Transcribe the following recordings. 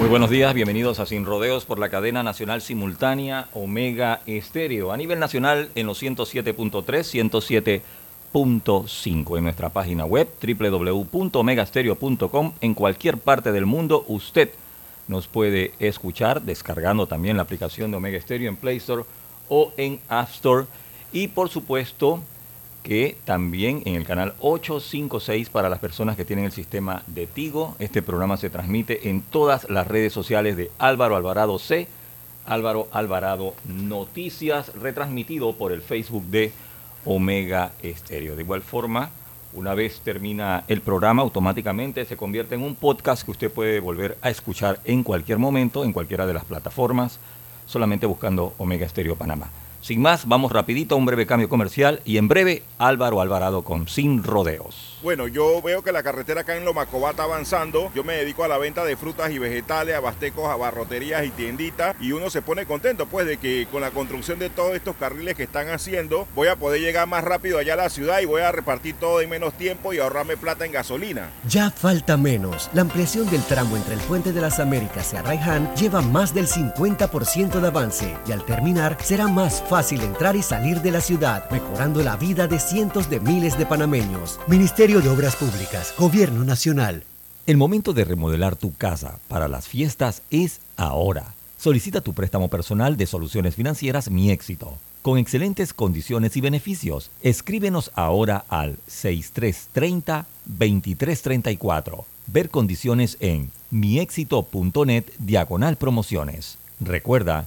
Muy buenos días, bienvenidos a Sin Rodeos por la cadena nacional simultánea Omega Estéreo. A nivel nacional en los 107.3, 107.5 en nuestra página web www.omegastereo.com. En cualquier parte del mundo usted nos puede escuchar descargando también la aplicación de Omega Stereo en Play Store o en App Store. Y por supuesto que también en el canal 856 para las personas que tienen el sistema de Tigo. Este programa se transmite en todas las redes sociales de Álvaro Alvarado C, Álvaro Alvarado Noticias, retransmitido por el Facebook de Omega Estéreo. De igual forma, una vez termina el programa, automáticamente se convierte en un podcast que usted puede volver a escuchar en cualquier momento, en cualquiera de las plataformas, solamente buscando Omega Estéreo Panamá. Sin más, vamos rapidito a un breve cambio comercial y en breve Álvaro Alvarado con Sin Rodeos. Bueno, yo veo que la carretera acá en Lomacobá está avanzando. Yo me dedico a la venta de frutas y vegetales, abastecos, abarroterías y tienditas. Y uno se pone contento, pues, de que con la construcción de todos estos carriles que están haciendo, voy a poder llegar más rápido allá a la ciudad y voy a repartir todo en menos tiempo y ahorrarme plata en gasolina. Ya falta menos. La ampliación del tramo entre el Puente de las Américas y Arraiján lleva más del 50% de avance. Y al terminar, será más fácil entrar y salir de la ciudad, mejorando la vida de cientos de miles de panameños. Ministerio de Obras Públicas, Gobierno Nacional. El momento de remodelar tu casa para las fiestas es ahora. Solicita tu préstamo personal de soluciones financieras Mi Éxito, con excelentes condiciones y beneficios. Escríbenos ahora al 6330-2334. Ver condiciones en miexito.net diagonal promociones. Recuerda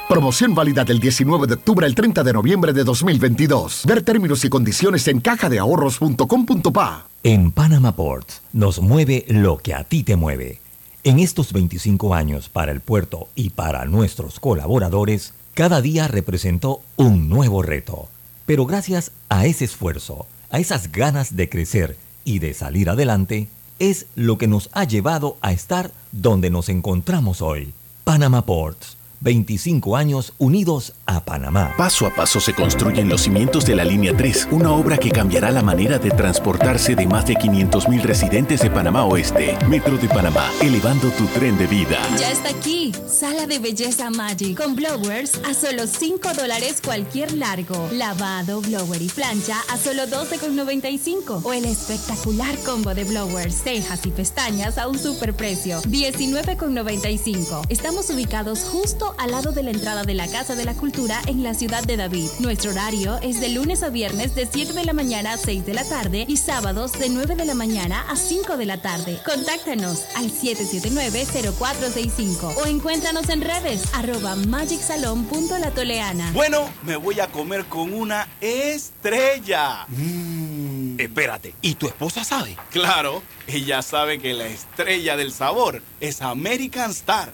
Promoción válida del 19 de octubre al 30 de noviembre de 2022. Ver términos y condiciones en cajadeahorros.com.pa. En Panama Ports nos mueve lo que a ti te mueve. En estos 25 años para el puerto y para nuestros colaboradores, cada día representó un nuevo reto. Pero gracias a ese esfuerzo, a esas ganas de crecer y de salir adelante, es lo que nos ha llevado a estar donde nos encontramos hoy. Panama Ports 25 años unidos a Panamá. Paso a paso se construyen los cimientos de la Línea 3, una obra que cambiará la manera de transportarse de más de 500.000 residentes de Panamá Oeste. Metro de Panamá, elevando tu tren de vida. Ya está aquí, Sala de Belleza Magic, con blowers a solo 5 dólares cualquier largo. Lavado, blower y plancha a solo 12,95. O el espectacular combo de blowers, cejas y pestañas a un superprecio, 19,95. Estamos ubicados justo al lado de la entrada de la Casa de la Cultura en la ciudad de David. Nuestro horario es de lunes a viernes de 7 de la mañana a 6 de la tarde y sábados de 9 de la mañana a 5 de la tarde. Contáctanos al 779-0465 o encuéntranos en redes arroba magicsalon.latoleana. Bueno, me voy a comer con una estrella. Mm. Espérate, ¿y tu esposa sabe? Claro, ella sabe que la estrella del sabor es American Star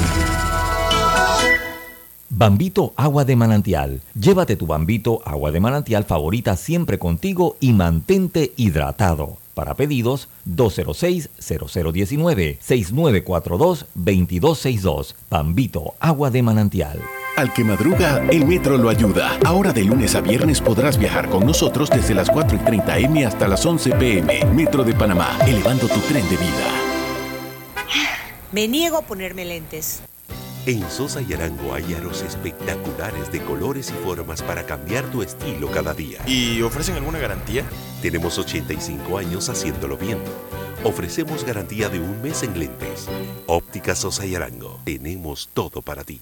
Bambito Agua de Manantial. Llévate tu Bambito Agua de Manantial favorita siempre contigo y mantente hidratado. Para pedidos 206-0019-6942-2262. Bambito Agua de Manantial. Al que madruga, el metro lo ayuda. Ahora de lunes a viernes podrás viajar con nosotros desde las 4 y 30 M hasta las 11 PM. Metro de Panamá, elevando tu tren de vida. Me niego a ponerme lentes. En Sosa y Arango hay aros espectaculares de colores y formas para cambiar tu estilo cada día. ¿Y ofrecen alguna garantía? Tenemos 85 años haciéndolo bien. Ofrecemos garantía de un mes en lentes. Óptica Sosa y Arango. Tenemos todo para ti.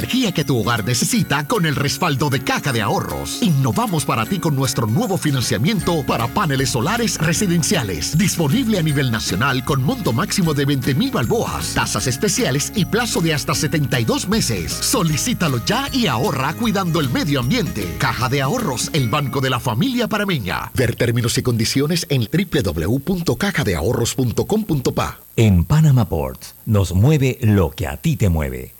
energía que tu hogar necesita con el respaldo de Caja de Ahorros. Innovamos para ti con nuestro nuevo financiamiento para paneles solares residenciales. Disponible a nivel nacional con monto máximo de 20 mil balboas, tasas especiales y plazo de hasta 72 meses. Solicítalo ya y ahorra cuidando el medio ambiente. Caja de Ahorros, el banco de la familia parameña. Ver términos y condiciones en www.cajadeahorros.com.pa. En Panama Ports nos mueve lo que a ti te mueve.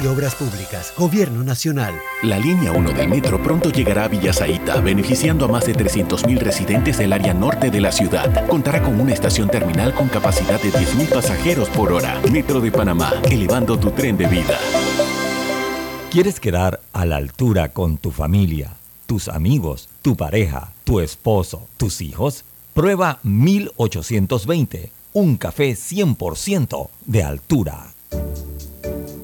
de Obras Públicas, Gobierno Nacional. La línea 1 del metro pronto llegará a Villasaita, beneficiando a más de 300.000 residentes del área norte de la ciudad. Contará con una estación terminal con capacidad de 10.000 pasajeros por hora. Metro de Panamá, elevando tu tren de vida. ¿Quieres quedar a la altura con tu familia, tus amigos, tu pareja, tu esposo, tus hijos? Prueba 1820, un café 100% de altura.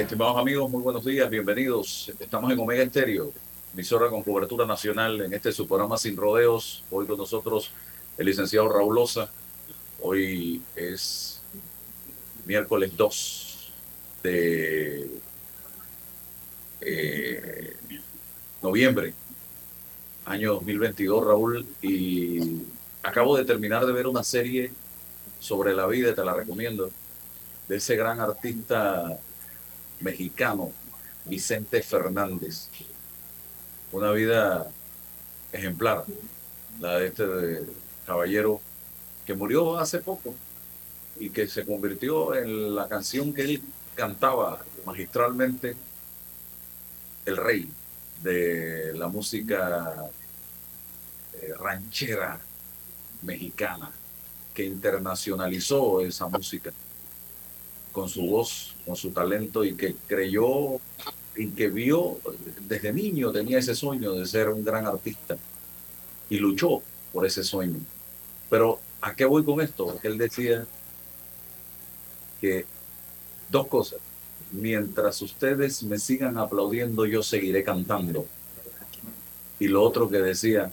Estimados amigos, muy buenos días, bienvenidos. Estamos en Omega Estéreo, emisora con cobertura nacional en este su programa Sin Rodeos. Hoy con nosotros el licenciado Raúl Loza. Hoy es miércoles 2 de eh, noviembre, año 2022, Raúl, y acabo de terminar de ver una serie sobre la vida, te la recomiendo. de ese gran artista mexicano, Vicente Fernández. Una vida ejemplar, la de este caballero que murió hace poco y que se convirtió en la canción que él cantaba magistralmente, el rey de la música eh, ranchera mexicana, que internacionalizó esa música con su voz, con su talento y que creyó y que vio desde niño tenía ese sueño de ser un gran artista y luchó por ese sueño. Pero ¿a qué voy con esto? Él decía que dos cosas. Mientras ustedes me sigan aplaudiendo, yo seguiré cantando. Y lo otro que decía,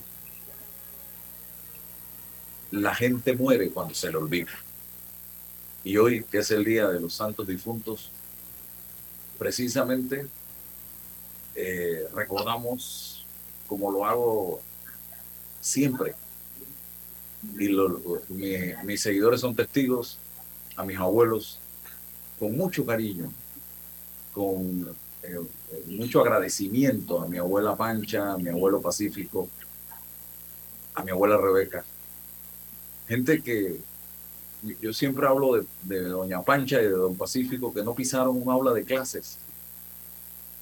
la gente muere cuando se le olvida. Y hoy, que es el Día de los Santos Difuntos, precisamente eh, recordamos, como lo hago siempre, y mis seguidores son testigos, a mis abuelos, con mucho cariño, con eh, mucho agradecimiento a mi abuela Pancha, a mi abuelo Pacífico, a mi abuela Rebeca. Gente que yo siempre hablo de, Doña Pancha y de Don Pacífico que no pisaron un aula de clases,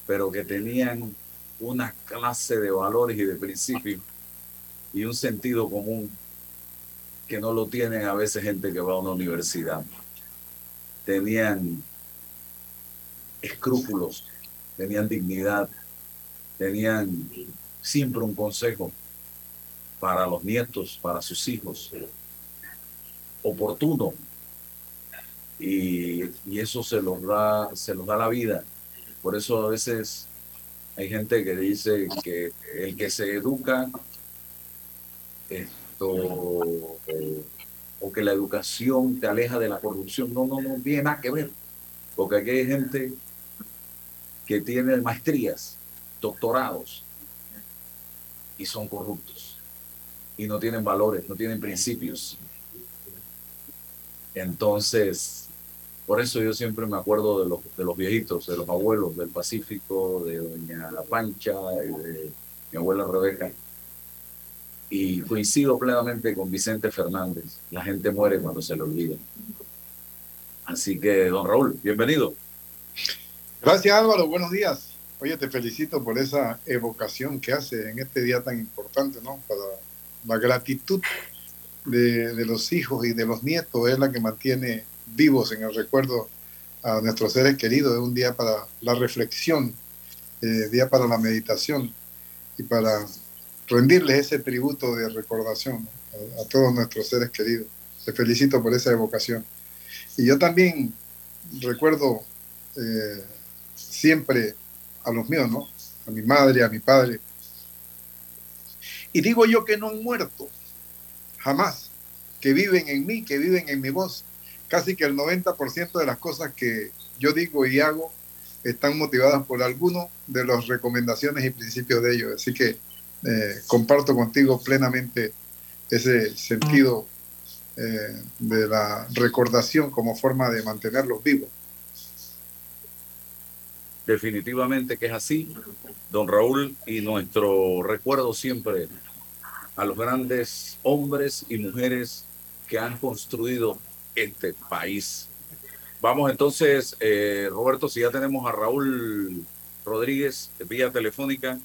pero que tenían una clase de valores y de principios y un sentido común que no lo tienen a veces gente que va a una universidad. Tenían escrúpulos, tenían dignidad, tenían siempre un consejo para los nietos, para sus hijos, oportuno. Y, eso se los, da, se los da la vida. Por eso a veces hay gente que dice que el que se educa esto, o que la educación te aleja de la corrupción, no, no, no tiene nada que ver. Porque aquí hay gente que tiene maestrías, doctorados, y son corruptos. Y no tienen valores, no tienen principios. Entonces, por eso yo siempre me acuerdo de los, de los viejitos, de los abuelos del Pacífico, de doña La Pancha, de mi abuela Rebeca. Y coincido plenamente con Vicente Fernández. La gente muere cuando se le olvida. Así que, don Raúl, bienvenido. Gracias Álvaro, buenos días. Oye, te felicito por esa evocación que hace en este día tan importante, ¿no? Para la gratitud de, los hijos y de los nietos es la que mantiene vivos en el recuerdo a nuestros seres queridos. Es un día para la reflexión, eh, día para la meditación y para rendirles ese tributo de recordación a, todos nuestros seres queridos. Te felicito por esa evocación. Y yo también recuerdo eh, siempre a los míos, ¿no? A mi madre, a mi padre. Y digo yo que no han muerto, jamás, que viven en mí, que viven en mi voz. Casi que el 90% de las cosas que yo digo y hago están motivadas por alguno de las recomendaciones y principios de ellos. Así que eh, comparto contigo plenamente ese sentido eh, de la recordación como forma de mantenerlos vivos. Definitivamente que es así, don Raúl, y nuestro recuerdo siempre a los grandes hombres y mujeres que han construido este país. Vamos entonces, eh, Roberto, si ya tenemos a Raúl Rodríguez vía telefónica.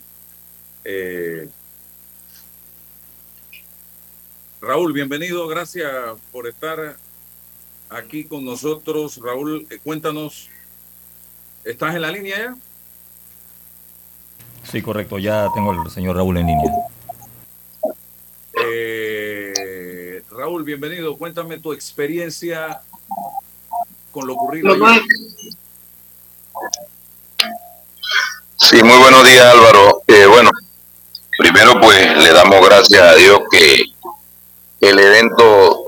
Eh, Raúl, bienvenido, gracias por estar aquí con nosotros. Raúl, eh, cuéntanos, ¿estás en la línea ya? Sí, correcto, ya tengo al señor Raúl en línea. Eh, Raúl, bienvenido. Cuéntame tu experiencia con lo ocurrido. Sí, muy buenos días Álvaro. Eh, bueno, primero pues le damos gracias a Dios que el evento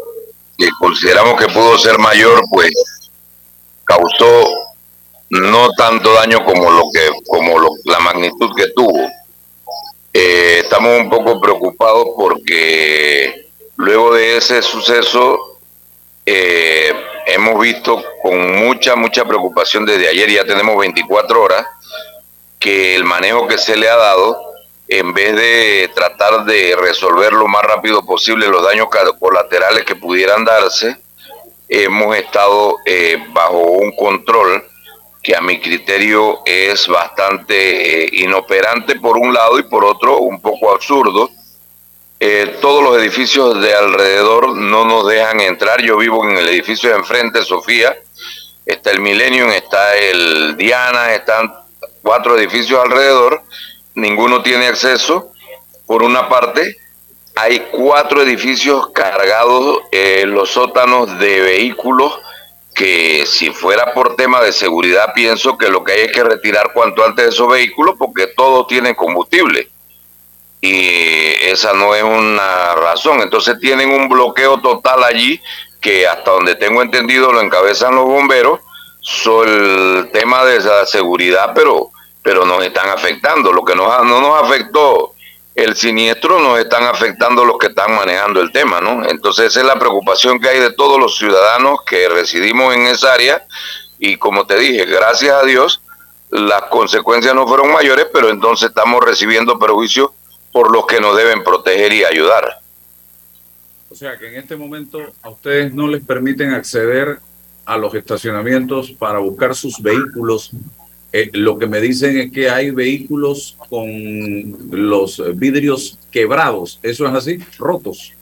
que consideramos que pudo ser mayor pues causó no tanto daño como lo que como la magnitud que tuvo eh, estamos un poco preocupados porque luego de ese suceso, eh, hemos visto con mucha, mucha preocupación desde ayer, ya tenemos 24 horas, que el manejo que se le ha dado, en vez de tratar de resolver lo más rápido posible los daños colaterales que pudieran darse, hemos estado eh, bajo un control que a mi criterio es bastante eh, inoperante por un lado y por otro un poco absurdo. Eh, todos los edificios de alrededor no nos dejan entrar. Yo vivo en el edificio de enfrente, Sofía. Está el Millennium, está el Diana, están cuatro edificios alrededor. Ninguno tiene acceso. Por una parte, hay cuatro edificios cargados en los sótanos de vehículos que si fuera por tema de seguridad, pienso que lo que hay es que retirar cuanto antes esos vehículos porque todos tienen combustible. Y esa no es una razón. Entonces tienen un bloqueo total allí que hasta donde tengo entendido lo encabezan los bomberos. sobre el tema de esa seguridad, pero, pero nos están afectando. Lo que nos, no nos afectó el siniestro nos están afectando los que están manejando el tema, ¿no? Entonces esa es la preocupación que hay de todos los ciudadanos que residimos en esa área y como te dije, gracias a Dios las consecuencias no fueron mayores, pero entonces estamos recibiendo perjuicios por los que nos deben proteger y ayudar. O sea que en este momento a ustedes no les permiten acceder a los estacionamientos para buscar sus vehículos eh, lo que me dicen es que hay vehículos con los vidrios quebrados. ¿Eso es así? ¿Rotos?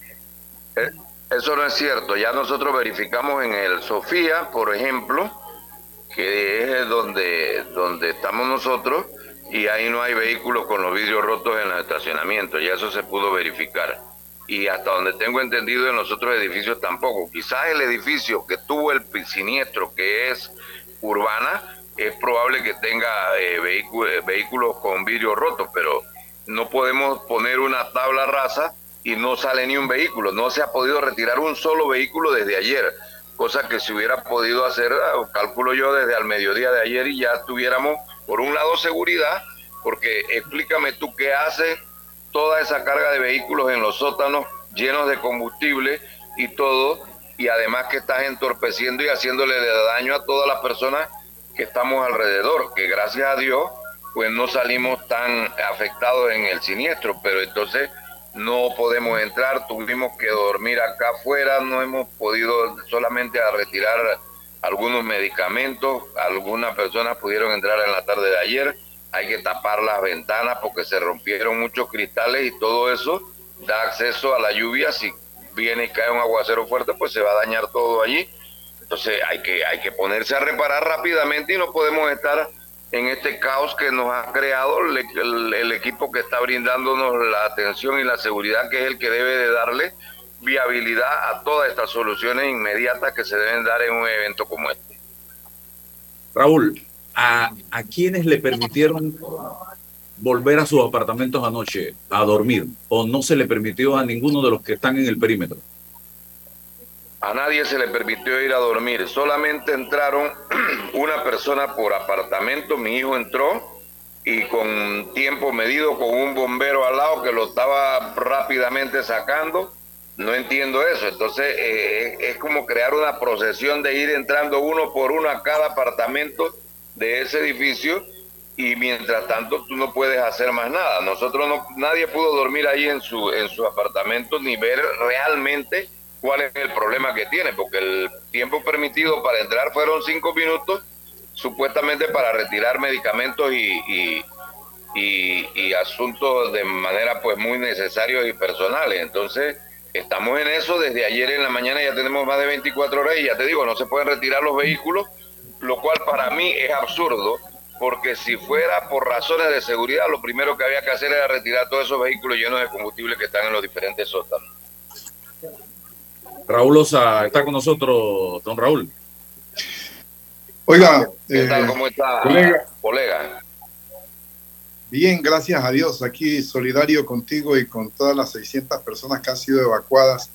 Eh, eso no es cierto. Ya nosotros verificamos en el Sofía, por ejemplo, que es donde, donde estamos nosotros, y ahí no hay vehículos con los vidrios rotos en los estacionamientos. Ya eso se pudo verificar. Y hasta donde tengo entendido en los otros edificios tampoco. Quizás el edificio que tuvo el siniestro, que es Urbana, es probable que tenga eh, eh, vehículos con vidrio roto, pero no podemos poner una tabla rasa y no sale ni un vehículo. No se ha podido retirar un solo vehículo desde ayer, cosa que se hubiera podido hacer, ah, calculo yo, desde al mediodía de ayer y ya tuviéramos, por un lado, seguridad, porque explícame tú qué hace toda esa carga de vehículos en los sótanos llenos de combustible y todo, y además que estás entorpeciendo y haciéndole daño a todas las personas que estamos alrededor, que gracias a Dios pues no salimos tan afectados en el siniestro, pero entonces no podemos entrar, tuvimos que dormir acá afuera, no hemos podido solamente retirar algunos medicamentos, algunas personas pudieron entrar en la tarde de ayer, hay que tapar las ventanas porque se rompieron muchos cristales y todo eso da acceso a la lluvia, si viene y cae un aguacero fuerte pues se va a dañar todo allí entonces hay que, hay que ponerse a reparar rápidamente y no podemos estar en este caos que nos ha creado el, equipo que está brindándonos la atención y la seguridad, que es el que debe de darle viabilidad a todas estas soluciones inmediatas que se deben dar en un evento como este. Raúl, ¿a, a quiénes le permitieron volver a sus apartamentos anoche a dormir o no se le permitió a ninguno de los que están en el perímetro? A nadie se le permitió ir a dormir, solamente entraron una persona por apartamento, mi hijo entró y con tiempo medido, con un bombero al lado que lo estaba rápidamente sacando. No entiendo eso, entonces eh, es como crear una procesión de ir entrando uno por uno a cada apartamento de ese edificio y mientras tanto tú no puedes hacer más nada. Nosotros no, nadie pudo dormir ahí en su, en su apartamento ni ver realmente cuál es el problema que tiene, porque el tiempo permitido para entrar fueron cinco minutos, supuestamente para retirar medicamentos y, y, asuntos de manera pues muy necesarios y personales. Entonces, estamos en eso, desde ayer en la mañana ya tenemos más de 24 horas y ya te digo, no se pueden retirar los vehículos, lo cual para mí es absurdo, porque si fuera por razones de seguridad, lo primero que había que hacer era retirar todos esos vehículos llenos de combustible que están en los diferentes sótanos. Raúl Osa está con nosotros, don Raúl. Oiga, ¿qué tal? Eh, ¿Cómo está, colega? Bien, gracias a Dios. Aquí solidario contigo y con todas las 600 personas que han sido evacuadas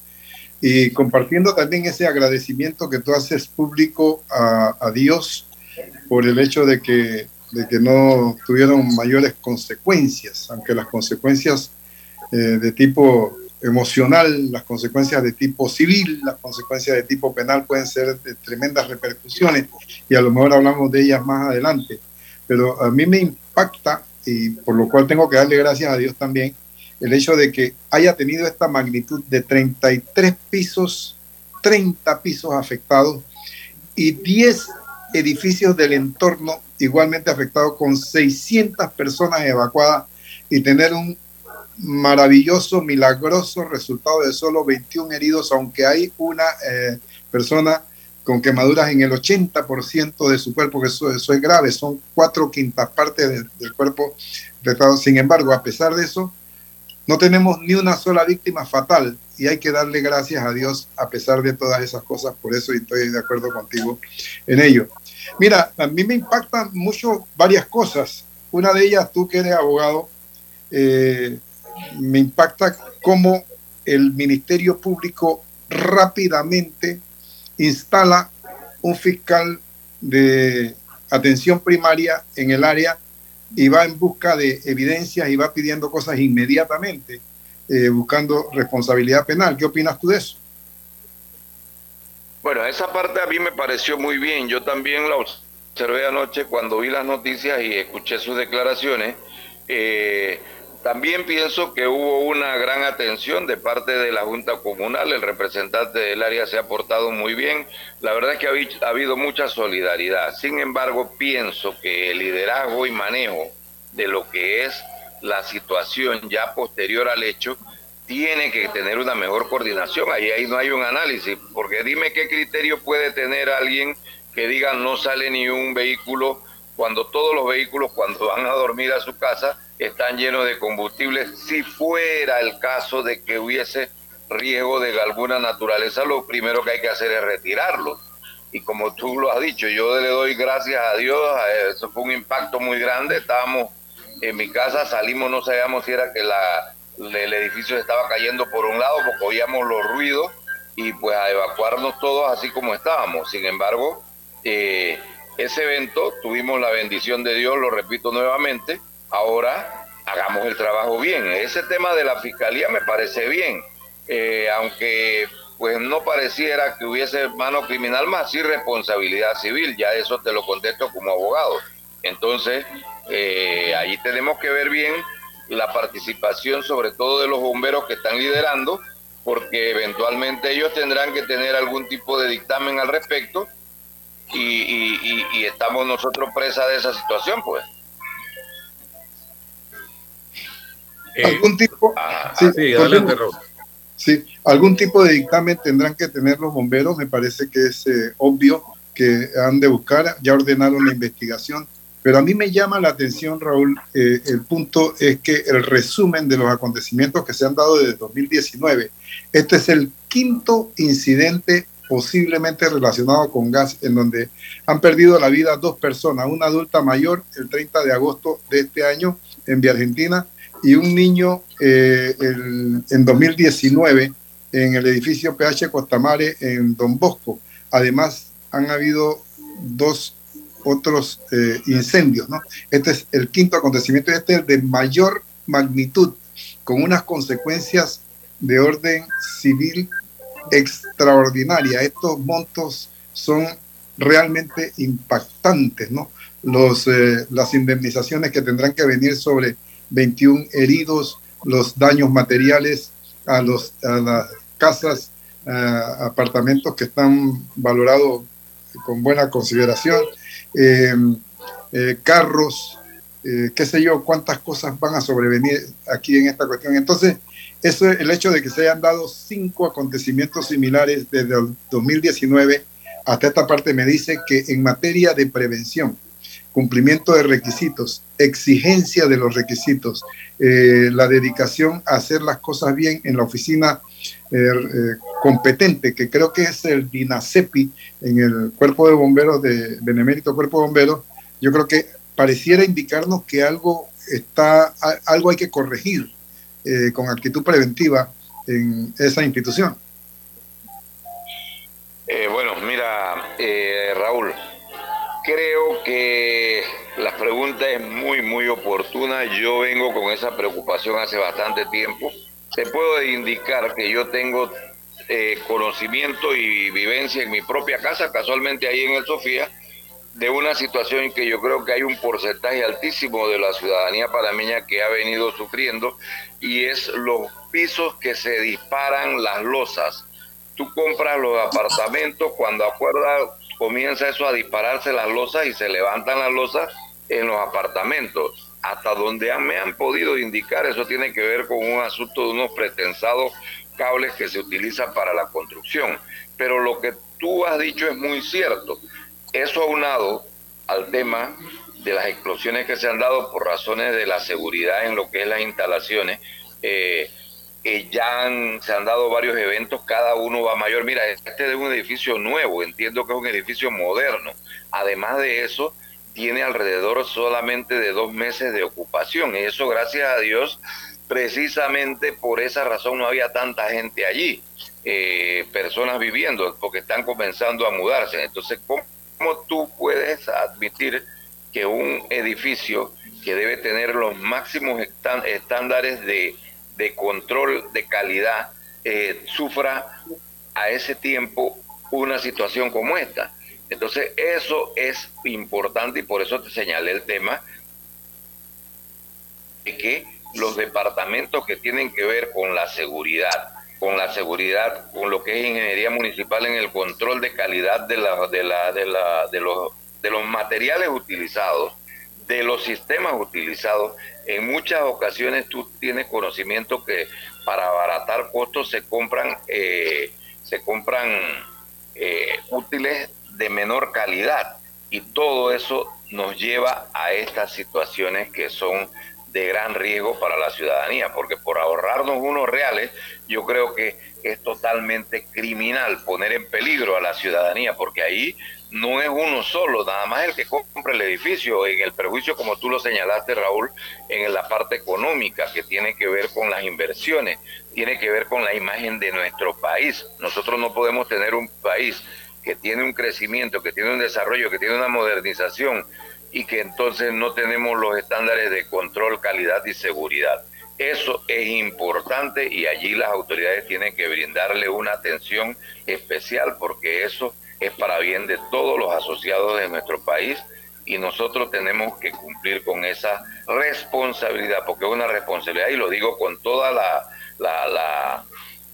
y compartiendo también ese agradecimiento que tú haces público a, Dios por el hecho de que, de que no tuvieron mayores consecuencias, aunque las consecuencias eh, de tipo emocional, las consecuencias de tipo civil, las consecuencias de tipo penal pueden ser de tremendas repercusiones y a lo mejor hablamos de ellas más adelante. Pero a mí me impacta y por lo cual tengo que darle gracias a Dios también el hecho de que haya tenido esta magnitud de 33 pisos, 30 pisos afectados y 10 edificios del entorno igualmente afectados con 600 personas evacuadas y tener un maravilloso, milagroso resultado de solo 21 heridos, aunque hay una eh, persona con quemaduras en el 80% de su cuerpo, que eso, eso, es grave, son cuatro quintas partes del cuerpo afectado. Sin embargo, a pesar de eso, no tenemos ni una sola víctima fatal y hay que darle gracias a Dios a pesar de todas esas cosas, por eso estoy de acuerdo contigo en ello. Mira, a mí me impactan mucho varias cosas. Una de ellas, tú que eres abogado, eh, me impacta cómo el Ministerio Público rápidamente instala un fiscal de atención primaria en el área y va en busca de evidencias y va pidiendo cosas inmediatamente, eh, buscando responsabilidad penal. ¿Qué opinas tú de eso? Bueno, esa parte a mí me pareció muy bien. Yo también la observé anoche cuando vi las noticias y escuché sus declaraciones. Eh, también pienso que hubo una gran atención de parte de la Junta Comunal, el representante del área se ha portado muy bien, la verdad es que ha habido mucha solidaridad, sin embargo pienso que el liderazgo y manejo de lo que es la situación ya posterior al hecho tiene que tener una mejor coordinación, ahí, ahí no hay un análisis, porque dime qué criterio puede tener alguien que diga no sale ni un vehículo cuando todos los vehículos cuando van a dormir a su casa están llenos de combustible. Si fuera el caso de que hubiese riesgo de alguna naturaleza, lo primero que hay que hacer es retirarlo. Y como tú lo has dicho, yo le doy gracias a Dios, eso fue un impacto muy grande. Estábamos en mi casa, salimos, no sabíamos si era que el edificio estaba cayendo por un lado, porque oíamos los ruidos y pues a evacuarnos todos así como estábamos. Sin embargo, eh, ese evento tuvimos la bendición de Dios, lo repito nuevamente, ahora hagamos el trabajo bien. Ese tema de la fiscalía me parece bien, eh, aunque pues no pareciera que hubiese mano criminal más sí responsabilidad civil, ya eso te lo contesto como abogado. Entonces, eh, ahí tenemos que ver bien la participación sobre todo de los bomberos que están liderando, porque eventualmente ellos tendrán que tener algún tipo de dictamen al respecto y, y estamos nosotros presa de esa situación, pues. Eh, algún tipo ah, sí, sí, algún tipo de dictamen tendrán que tener los bomberos me parece que es eh, obvio que han de buscar ya ordenaron la investigación pero a mí me llama la atención Raúl eh, el punto es que el resumen de los acontecimientos que se han dado desde 2019 este es el quinto incidente posiblemente relacionado con gas, en donde han perdido la vida dos personas, una adulta mayor el 30 de agosto de este año en Vía Argentina y un niño eh, en 2019 en el edificio PH Costamare en Don Bosco. Además, han habido dos otros eh, incendios. ¿no? Este es el quinto acontecimiento, este es de mayor magnitud, con unas consecuencias de orden civil extraordinaria. Estos montos son realmente impactantes, ¿no? Los, eh, las indemnizaciones que tendrán que venir sobre 21 heridos, los daños materiales a, los, a las casas, apartamentos que están valorados con buena consideración, eh, eh, carros, qué sé yo, cuántas cosas van a sobrevenir aquí en esta cuestión. Entonces, es el hecho de que se hayan dado cinco acontecimientos similares desde el 2019 hasta esta parte me dice que en materia de prevención, cumplimiento de requisitos, exigencia de los requisitos, eh, la dedicación a hacer las cosas bien en la oficina eh, eh, competente, que creo que es el DINACEPI en el Cuerpo de Bomberos de Benemérito Cuerpo de Bomberos, yo creo que pareciera indicarnos que algo está, algo hay que corregir con actitud preventiva en esa institución. bueno, mira, Raúl, Creo que la pregunta es muy, muy oportuna. Yo vengo con esa preocupación hace bastante tiempo. te puedo indicar que yo tengo eh, conocimiento y vivencia en mi propia casa, casualmente ahí en el Sofía, de una situación que yo creo que hay un porcentaje altísimo de la ciudadanía panameña que ha venido sufriendo y es los pisos que se disparan las losas. Tú compras los apartamentos, cuando acuerdas comienza eso a dispararse las losas y se levantan las losas en los apartamentos. Hasta donde me han podido indicar, eso tiene que ver con un asunto de unos pretensados cables que se utilizan para la construcción. Pero lo que tú has dicho es muy cierto. Eso aunado al tema de las explosiones que se han dado por razones de la seguridad en lo que es las instalaciones, eh, ya se han dado varios eventos, cada uno va mayor. Mira, este es un edificio nuevo, entiendo que es un edificio moderno. Además de eso, tiene alrededor solamente de dos meses de ocupación. Y eso, gracias a Dios, precisamente por esa razón no había tanta gente allí, eh, personas viviendo, porque están comenzando a mudarse. Entonces, ¿cómo, tú puedes admitir que un edificio que debe tener los máximos estándares de, control de calidad eh, sufra a ese tiempo una situación como esta? Entonces, eso es importante y por eso te señalé el tema de que los departamentos que tienen que ver con la seguridad, con la seguridad, con lo que es ingeniería municipal en el control de calidad de, la, de, la, de, la, de, los, de los materiales utilizados, de los sistemas utilizados, en muchas ocasiones tú tienes conocimiento que para abaratar costos se compran, eh, se compran eh, útiles de menor calidad. Y todo eso nos lleva a estas situaciones que son de gran riesgo para la ciudadanía, porque por ahorrarnos unos reales, yo creo que es totalmente criminal poner en peligro a la ciudadanía, porque ahí no es uno solo, nada más el que compra el edificio, en el perjuicio, como tú lo señalaste, Raúl, en la parte económica, que tiene que ver con las inversiones, tiene que ver con la imagen de nuestro país. Nosotros no podemos tener un país que tiene un crecimiento, que tiene un desarrollo, que tiene una modernización y que entonces no tenemos los estándares de control, calidad y seguridad. Eso es importante y allí las autoridades tienen que brindarle una atención especial porque eso es para bien de todos los asociados de nuestro país y nosotros tenemos que cumplir con esa responsabilidad, porque es una responsabilidad y lo digo con toda la, la, la,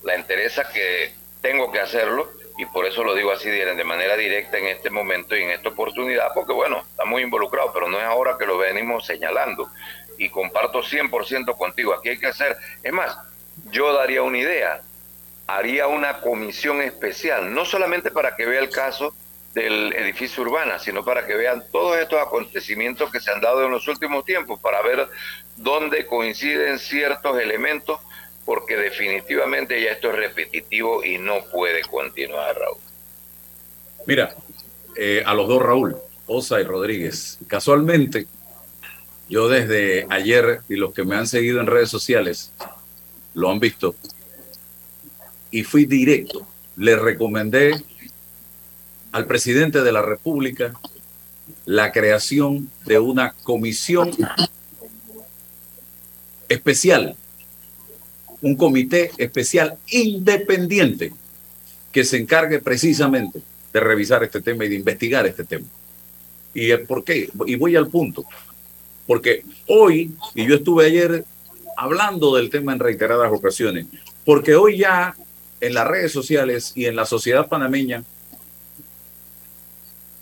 la entereza que tengo que hacerlo, y por eso lo digo así de manera directa en este momento y en esta oportunidad, porque bueno, estamos involucrados, pero no es ahora que lo venimos señalando. Y comparto 100% contigo, aquí hay que hacer, es más, yo daría una idea, haría una comisión especial, no solamente para que vea el caso del edificio urbana, sino para que vean todos estos acontecimientos que se han dado en los últimos tiempos, para ver dónde coinciden ciertos elementos porque definitivamente ya esto es repetitivo y no puede continuar, Raúl. Mira, eh, a los dos, Raúl, Osa y Rodríguez, casualmente, yo desde ayer y los que me han seguido en redes sociales lo han visto, y fui directo, le recomendé al presidente de la República la creación de una comisión especial un comité especial independiente que se encargue precisamente de revisar este tema y de investigar este tema. ¿Y por qué? Y voy al punto. Porque hoy, y yo estuve ayer hablando del tema en reiteradas ocasiones, porque hoy ya en las redes sociales y en la sociedad panameña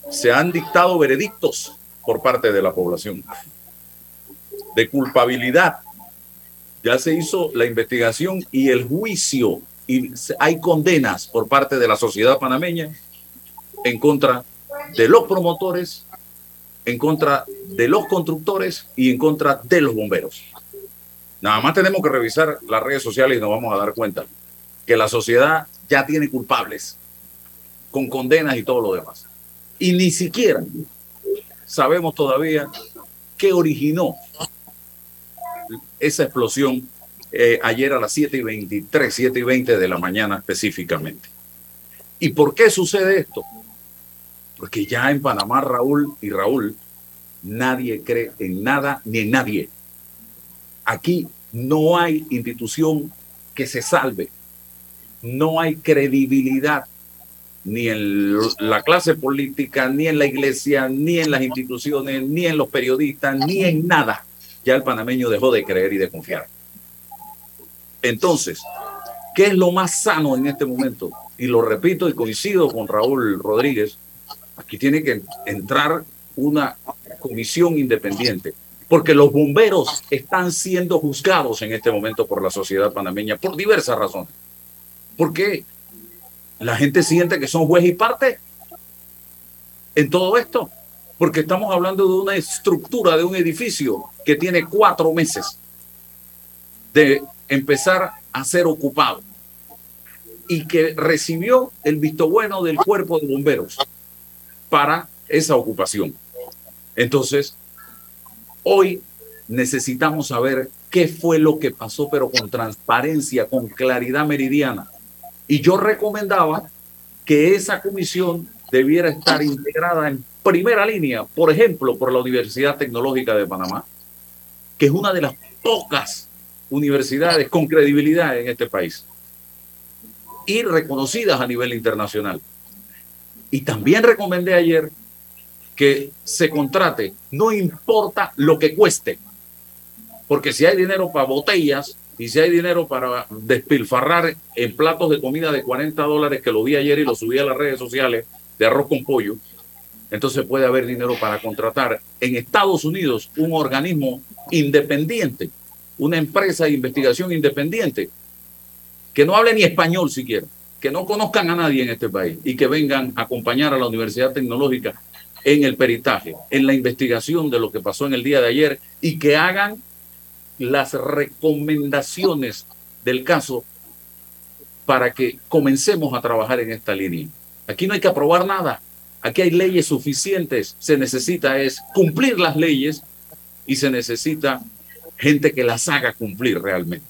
se han dictado veredictos por parte de la población de culpabilidad ya se hizo la investigación y el juicio y hay condenas por parte de la sociedad panameña en contra de los promotores, en contra de los constructores y en contra de los bomberos. Nada más tenemos que revisar las redes sociales y nos vamos a dar cuenta que la sociedad ya tiene culpables con condenas y todo lo demás. Y ni siquiera sabemos todavía qué originó esa explosión eh, ayer a las 7 y 23, 7 y 20 de la mañana específicamente. ¿Y por qué sucede esto? Porque ya en Panamá, Raúl y Raúl, nadie cree en nada ni en nadie. Aquí no hay institución que se salve. No hay credibilidad ni en la clase política, ni en la iglesia, ni en las instituciones, ni en los periodistas, ni en nada. Ya el panameño dejó de creer y de confiar. Entonces, ¿qué es lo más sano en este momento? Y lo repito y coincido con Raúl Rodríguez, aquí tiene que entrar una comisión independiente, porque los bomberos están siendo juzgados en este momento por la sociedad panameña por diversas razones. ¿Por qué? La gente siente que son juez y parte en todo esto, porque estamos hablando de una estructura de un edificio que tiene cuatro meses de empezar a ser ocupado y que recibió el visto bueno del cuerpo de bomberos para esa ocupación. Entonces, hoy necesitamos saber qué fue lo que pasó, pero con transparencia, con claridad meridiana. Y yo recomendaba que esa comisión debiera estar integrada en primera línea, por ejemplo, por la Universidad Tecnológica de Panamá, que es una de las pocas universidades con credibilidad en este país y reconocidas a nivel internacional. Y también recomendé ayer que se contrate, no importa lo que cueste, porque si hay dinero para botellas y si hay dinero para despilfarrar en platos de comida de 40 dólares, que lo vi ayer y lo subí a las redes sociales, de arroz con pollo, entonces puede haber dinero para contratar en Estados Unidos un organismo independiente, una empresa de investigación independiente, que no hable ni español siquiera, que no conozcan a nadie en este país y que vengan a acompañar a la Universidad Tecnológica en el peritaje, en la investigación de lo que pasó en el día de ayer y que hagan las recomendaciones del caso para que comencemos a trabajar en esta línea. Aquí no hay que aprobar nada, aquí hay leyes suficientes, se necesita es cumplir las leyes y se necesita gente que las haga cumplir realmente.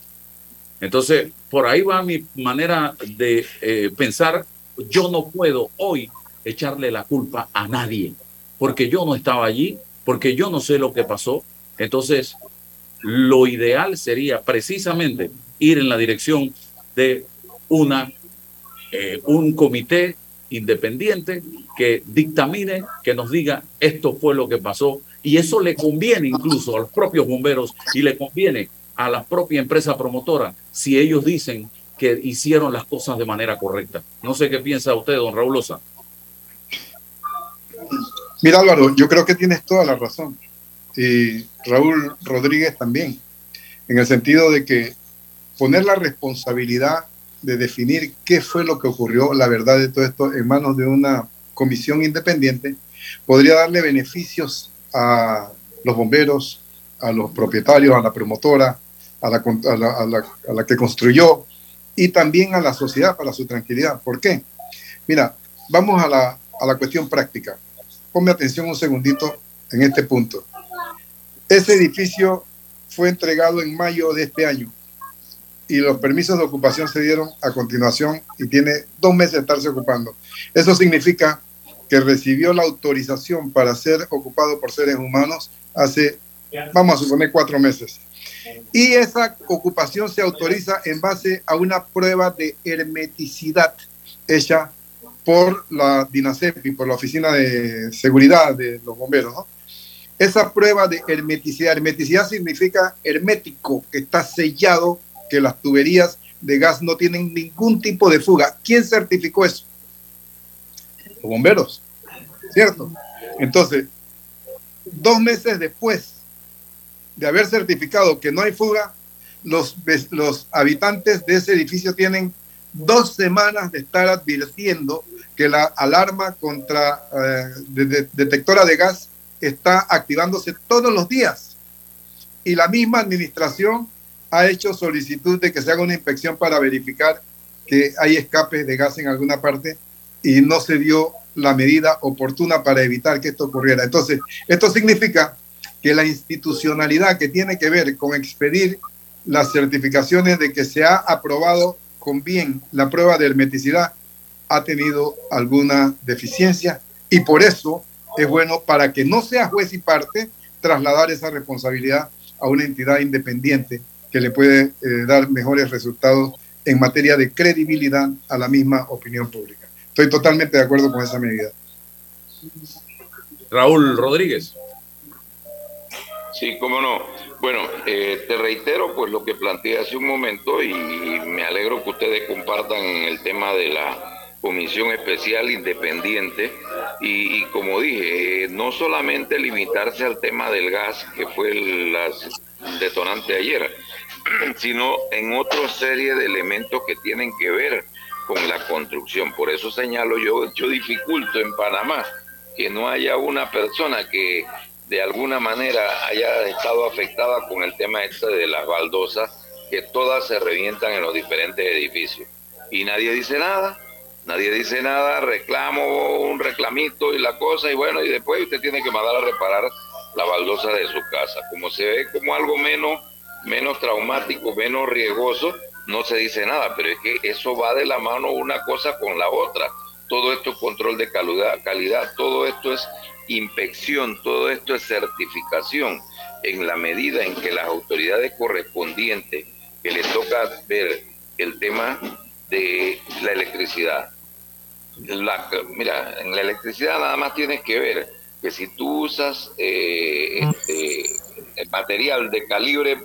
Entonces, por ahí va mi manera de eh, pensar, yo no puedo hoy echarle la culpa a nadie, porque yo no estaba allí, porque yo no sé lo que pasó. Entonces, lo ideal sería precisamente ir en la dirección de una, eh, un comité independiente que dictamine, que nos diga esto fue lo que pasó y eso le conviene incluso a los propios bomberos y le conviene a la propia empresa promotora si ellos dicen que hicieron las cosas de manera correcta. No sé qué piensa usted, don Raúl Osa. Mira Álvaro, yo creo que tienes toda la razón. Y Raúl Rodríguez también, en el sentido de que poner la responsabilidad de definir qué fue lo que ocurrió, la verdad de todo esto, en manos de una comisión independiente, podría darle beneficios a los bomberos, a los propietarios, a la promotora, a la, a la, a la, que construyó y también a la sociedad para su tranquilidad. ¿Por qué? Mira, vamos a la, a la cuestión práctica. Ponme atención un segundito en este punto. Ese edificio fue entregado en mayo de este año y los permisos de ocupación se dieron a continuación y tiene dos meses de estarse ocupando. Eso significa que recibió la autorización para ser ocupado por seres humanos hace, vamos a suponer, cuatro meses. Y esa ocupación se autoriza en base a una prueba de hermeticidad hecha por la DINASEPI, por la Oficina de Seguridad de los Bomberos. ¿no? Esa prueba de hermeticidad, hermeticidad significa hermético, que está sellado que las tuberías de gas no tienen ningún tipo de fuga. ¿Quién certificó eso? Los bomberos, ¿cierto? Entonces, dos meses después de haber certificado que no hay fuga, los, los habitantes de ese edificio tienen dos semanas de estar advirtiendo que la alarma contra eh, de, de, detectora de gas está activándose todos los días. Y la misma administración ha hecho solicitud de que se haga una inspección para verificar que hay escapes de gas en alguna parte y no se dio la medida oportuna para evitar que esto ocurriera. Entonces, esto significa que la institucionalidad que tiene que ver con expedir las certificaciones de que se ha aprobado con bien la prueba de hermeticidad ha tenido alguna deficiencia y por eso es bueno para que no sea juez y parte trasladar esa responsabilidad a una entidad independiente que le puede eh, dar mejores resultados en materia de credibilidad a la misma opinión pública. Estoy totalmente de acuerdo con esa medida. Raúl Rodríguez. Sí, cómo no. Bueno, eh, te reitero pues lo que planteé hace un momento y, me alegro que ustedes compartan el tema de la comisión especial independiente y, como dije, eh, no solamente limitarse al tema del gas, que fue el, detonante ayer, sino en otra serie de elementos que tienen que ver con la construcción. Por eso señalo yo, yo dificulto en Panamá que no haya una persona que de alguna manera haya estado afectada con el tema este de las baldosas, que todas se revientan en los diferentes edificios. Y nadie dice nada, nadie dice nada, reclamo un reclamito y la cosa, y bueno, y después usted tiene que mandar a reparar la baldosa de su casa. Como se ve como algo menos, menos traumático, menos riesgoso, no se dice nada, pero es que eso va de la mano una cosa con la otra. Todo esto es control de calidad, calidad todo esto es inspección, todo esto es certificación en la medida en que las autoridades correspondientes que les toca ver el tema de la electricidad. mira, en la electricidad nada más tienes que ver que si tú usas eh, este, material de calibre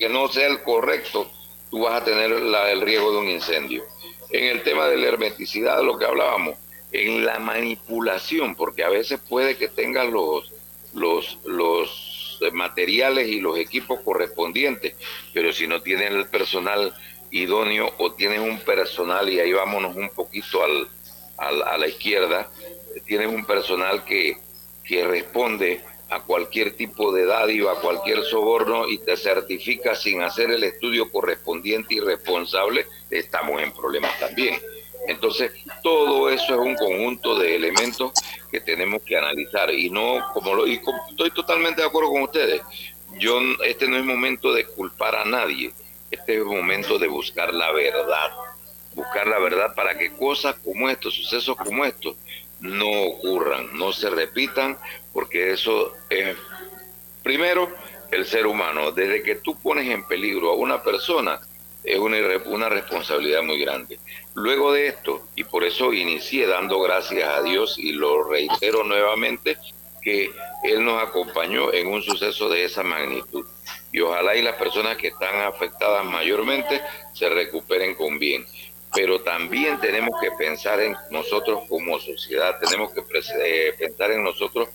que no sea el correcto, tú vas a tener el riesgo de un incendio. En el tema de la hermeticidad, lo que hablábamos, en la manipulación, porque a veces puede que tengas los, los, los materiales y los equipos correspondientes, pero si no tienes el personal idóneo o tienes un personal, y ahí vámonos un poquito al, a la izquierda, tienes un personal que, que responde a cualquier tipo de dádiva, a cualquier soborno y te certifica sin hacer el estudio correspondiente y responsable, estamos en problemas también. Entonces, todo eso es un conjunto de elementos que tenemos que analizar y no, como lo, y estoy totalmente de acuerdo con ustedes, yo, este no es momento de culpar a nadie, este es momento de buscar la verdad, buscar la verdad para que cosas como estos, sucesos como estos, no ocurran, no se repitan, porque eso es, primero, el ser humano. Desde que tú pones en peligro a una persona, es una, una responsabilidad muy grande. Luego de esto, y por eso inicié dando gracias a Dios y lo reitero nuevamente, que Él nos acompañó en un suceso de esa magnitud. Y ojalá y las personas que están afectadas mayormente se recuperen con bien pero también tenemos que pensar en nosotros como sociedad, tenemos que eh, pensar en nosotros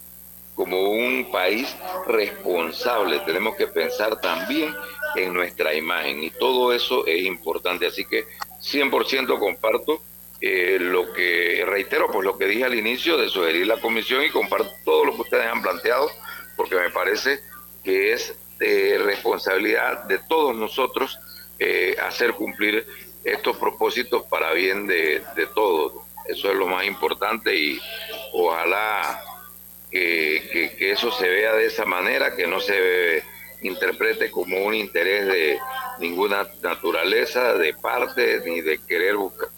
como un país responsable, tenemos que pensar también en nuestra imagen y todo eso es importante, así que 100% comparto eh, lo que, reitero, pues lo que dije al inicio de sugerir la comisión y comparto todo lo que ustedes han planteado, porque me parece que es de responsabilidad de todos nosotros eh, hacer cumplir estos propósitos para bien de, todos. Eso es lo más importante y ojalá que, eso se vea de esa manera, que no se interprete como un interés de ninguna naturaleza, de parte, ni de querer buscar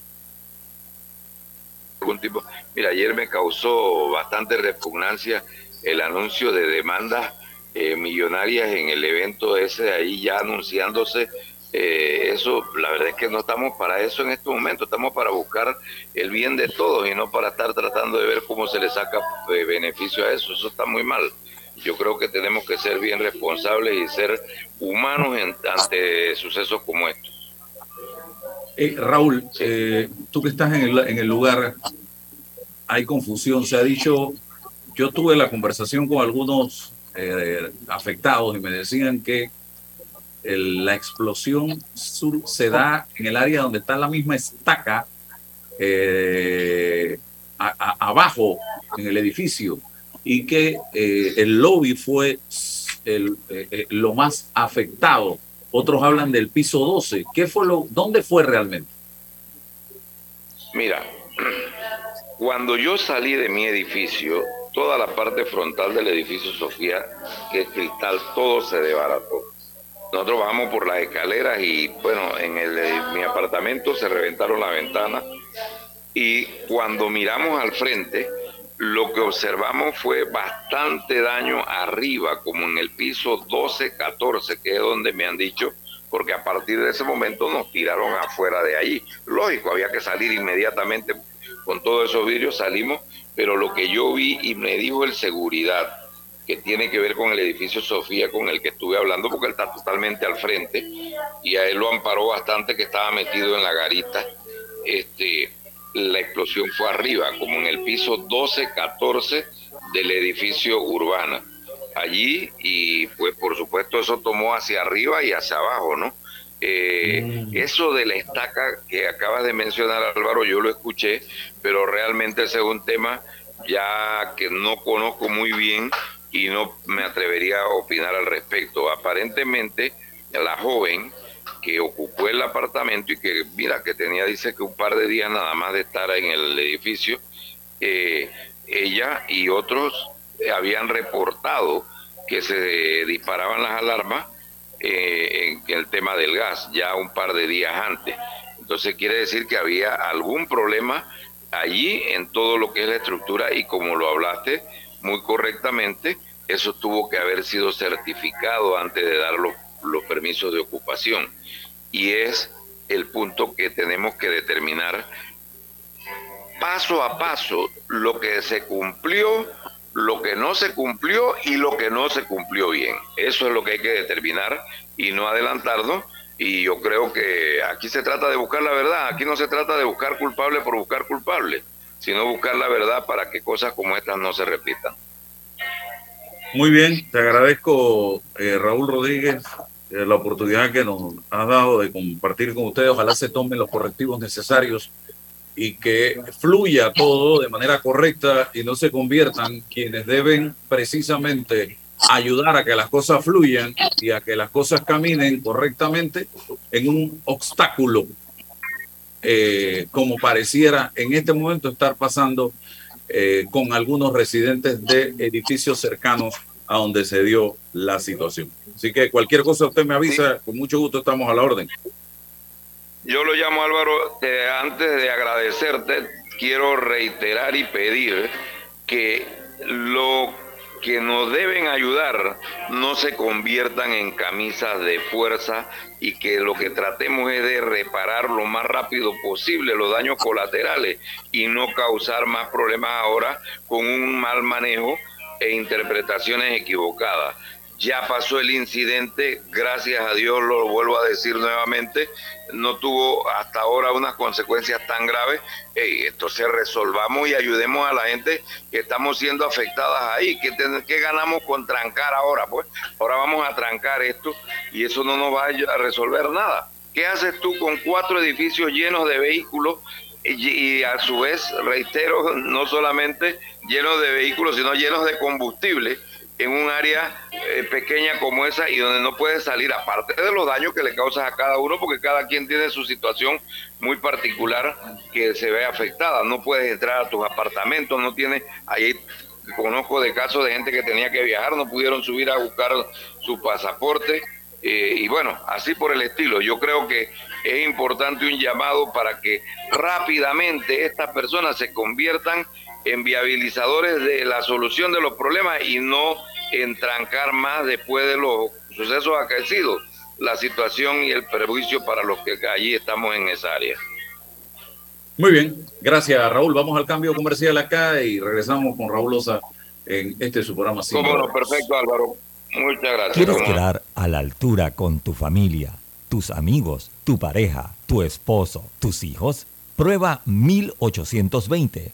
algún tipo. Mira, ayer me causó bastante repugnancia el anuncio de demandas eh, millonarias en el evento ese ahí ya anunciándose eh, eso, la verdad es que no estamos para eso en este momento, estamos para buscar el bien de todos y no para estar tratando de ver cómo se le saca eh, beneficio a eso, eso está muy mal. Yo creo que tenemos que ser bien responsables y ser humanos ante sucesos como estos. Eh, Raúl, tú que estás en el, en el lugar, hay confusión, se ha dicho, yo tuve la conversación con algunos afectados y me decían que la explosión se da en el área donde está la misma estaca eh, abajo en el edificio y que eh, el lobby fue el, eh, lo más afectado. Otros hablan del piso 12. ¿Qué fue lo, ¿Dónde fue realmente? Mira, cuando yo salí de mi edificio, toda la parte frontal del edificio Sofía, que es cristal, todo se desbarató nosotros bajamos por las escaleras y bueno, en, el, mi apartamento se reventaron las ventanas y cuando miramos al frente, lo que observamos fue bastante daño arriba, como en el piso 12, 14, que es donde me han dicho porque a partir de ese momento nos tiraron afuera de allí. Lógico, había que salir inmediatamente con todos esos vidrios, salimos, pero lo que yo vi y me dijo el seguridad, que tiene que ver con el edificio Sofía con el que estuve hablando, porque él está totalmente al frente, y a él lo amparó bastante que estaba metido en la garita. Este, la explosión fue arriba, como en el piso 12, 14 del edificio urbana. Allí, y pues por supuesto eso tomó hacia arriba y hacia abajo, ¿no? Eh, Eso de la estaca que acabas de mencionar, Álvaro, yo lo escuché, pero realmente ese es un tema ya que no conozco muy bien y no me atrevería a opinar al respecto. Aparentemente, la joven que ocupó el apartamento y que, mira, que tenía, dice que un par de días nada más de estar en el edificio, eh, ella y otros habían reportado que se disparaban las alarmas eh, en el tema del gas ya un par de días antes. Entonces quiere decir que había algún problema allí en todo lo que es la estructura y como lo hablaste muy correctamente, eso tuvo que haber sido certificado antes de dar los, los permisos de ocupación. Y es el punto que tenemos que determinar paso a paso lo que se cumplió, lo que no se cumplió y lo que no se cumplió bien. Eso es lo que hay que determinar y no adelantarnos. Y yo creo que aquí se trata de buscar la verdad, aquí no se trata de buscar culpable por buscar culpable, sino buscar la verdad para que cosas como estas no se repitan. Muy bien, te agradezco eh, Raúl Rodríguez eh, la oportunidad que nos ha dado de compartir con ustedes. Ojalá se tomen los correctivos necesarios y que fluya todo de manera correcta y no se conviertan quienes deben precisamente ayudar a que las cosas fluyan y a que las cosas caminen correctamente en un obstáculo eh, como pareciera en este momento estar pasando eh, con algunos residentes de edificios cercanos a donde se dio la situación. Así que cualquier cosa usted me avisa, con mucho gusto estamos a la orden. Yo lo llamo Álvaro, eh, antes de agradecerte, quiero reiterar y pedir que lo que nos deben ayudar no se conviertan en camisas de fuerza y que lo que tratemos es de reparar lo más rápido posible los daños colaterales y no causar más problemas ahora con un mal manejo e interpretaciones equivocadas. Ya pasó el incidente, gracias a Dios lo vuelvo a decir nuevamente, no tuvo hasta ahora unas consecuencias tan graves. entonces resolvamos y ayudemos a la gente que estamos siendo afectadas ahí. ¿Qué, ¿Qué, ganamos con trancar ahora? Pues ahora vamos a trancar esto y eso no nos va a resolver nada. ¿Qué haces tú con cuatro edificios llenos de vehículos y a su vez, reitero, no solamente llenos de vehículos, sino llenos de combustible? En un área eh, pequeña como esa y donde no puedes salir, aparte de los daños que le causas a cada uno, porque cada quien tiene su situación muy particular que se ve afectada. No puedes entrar a tus apartamentos, no tienes, ahí conozco de casos de gente que tenía que viajar, no pudieron subir a buscar su pasaporte. Eh, y bueno, así por el estilo. Yo creo que es importante un llamado para que rápidamente estas personas se conviertan viabilizadores de la solución de los problemas y no en trancar más después de los sucesos acaecidos la situación y el perjuicio para los que allí estamos en esa área. Muy bien, gracias Raúl. Vamos al cambio comercial acá y regresamos con Raúl Osa en este su programa. Cómo no, perfecto Álvaro. Muchas gracias. ¿Quieres quedar a la altura con tu familia, tus amigos, tu pareja, tu esposo, tus hijos? Prueba 1820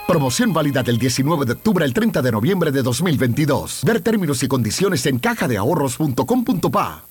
Promoción válida del 19 de octubre al 30 de noviembre de 2022. Ver términos y condiciones en cajadeahorros.com.pa.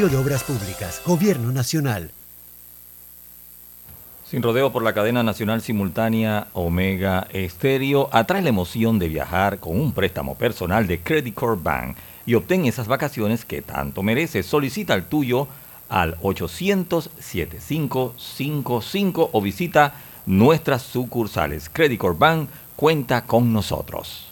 de Obras Públicas, Gobierno Nacional. Sin rodeo por la cadena nacional simultánea Omega Estéreo, atrae la emoción de viajar con un préstamo personal de Credit Corp Bank y obtén esas vacaciones que tanto mereces. Solicita el tuyo al 800-7555 o visita nuestras sucursales. Credit Corp Bank cuenta con nosotros.